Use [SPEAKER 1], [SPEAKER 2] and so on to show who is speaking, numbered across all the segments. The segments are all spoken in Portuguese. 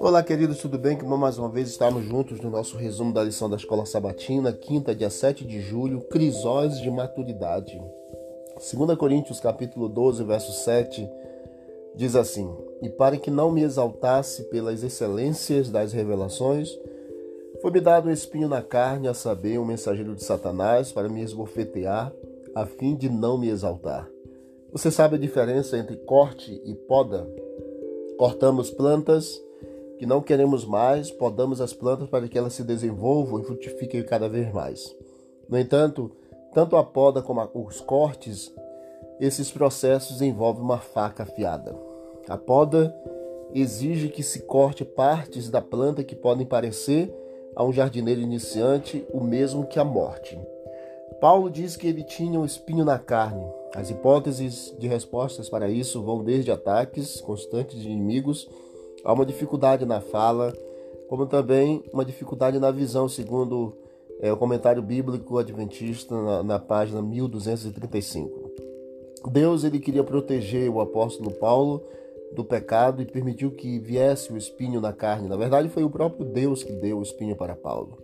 [SPEAKER 1] Olá, queridos, tudo bem? Que mais uma vez estamos juntos no nosso resumo da lição da Escola Sabatina, quinta, dia 7 de julho, Crisóis de Maturidade. 2 Coríntios, capítulo 12, verso 7, diz assim: E para que não me exaltasse pelas excelências das revelações, foi-me dado um espinho na carne, a saber, um mensageiro de Satanás, para me esbofetear, a fim de não me exaltar. Você sabe a diferença entre corte e poda? Cortamos plantas que não queremos mais, podamos as plantas para que elas se desenvolvam e frutifiquem cada vez mais. No entanto, tanto a poda como os cortes, esses processos envolvem uma faca afiada. A poda exige que se corte partes da planta que podem parecer a um jardineiro iniciante o mesmo que a morte. Paulo diz que ele tinha um espinho na carne. As hipóteses de respostas para isso vão desde ataques constantes de inimigos Há uma dificuldade na fala, como também uma dificuldade na visão, segundo é, o comentário bíblico adventista na, na página 1235. Deus ele queria proteger o apóstolo Paulo do pecado e permitiu que viesse o espinho na carne. Na verdade, foi o próprio Deus que deu o espinho para Paulo.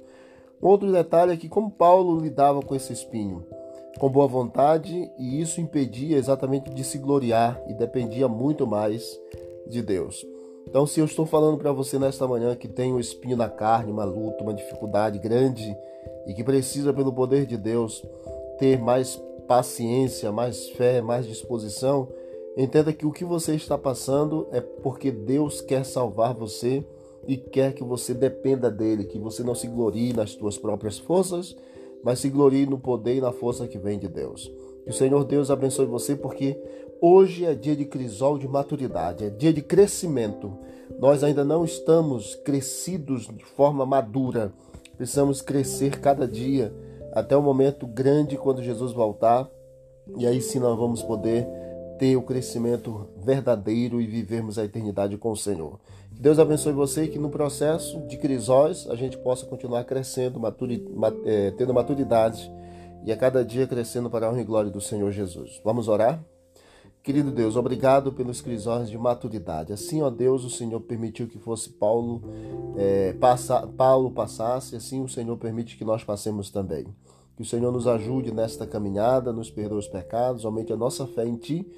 [SPEAKER 1] Outro detalhe é que como Paulo lidava com esse espinho, com boa vontade, e isso impedia exatamente de se gloriar e dependia muito mais de Deus. Então, se eu estou falando para você nesta manhã que tem um espinho na carne, uma luta, uma dificuldade grande e que precisa, pelo poder de Deus, ter mais paciência, mais fé, mais disposição, entenda que o que você está passando é porque Deus quer salvar você e quer que você dependa dele, que você não se glorie nas suas próprias forças, mas se glorie no poder e na força que vem de Deus. Que o Senhor Deus abençoe você, porque hoje é dia de crisol de maturidade, é dia de crescimento. Nós ainda não estamos crescidos de forma madura. Precisamos crescer cada dia até o momento grande quando Jesus voltar. E aí sim nós vamos poder ter o crescimento verdadeiro e vivermos a eternidade com o Senhor. Que Deus abençoe você e que no processo de crisóis a gente possa continuar crescendo, maturi, é, tendo maturidade e a cada dia crescendo para a honra e glória do Senhor Jesus. Vamos orar? Querido Deus, obrigado pelos crisóis de maturidade. Assim, ó Deus, o Senhor permitiu que fosse Paulo, é, passa, Paulo passasse, assim o Senhor permite que nós passemos também. Que o Senhor nos ajude nesta caminhada, nos perdoe os pecados, aumente a nossa fé em Ti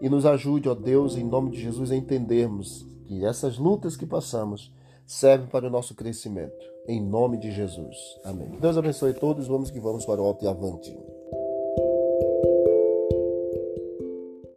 [SPEAKER 1] e nos ajude, ó Deus, em nome de Jesus, a entendermos que essas lutas que passamos servem para o nosso crescimento. Em nome de Jesus. Amém. Deus abençoe todos. Vamos que vamos para o alto e avante.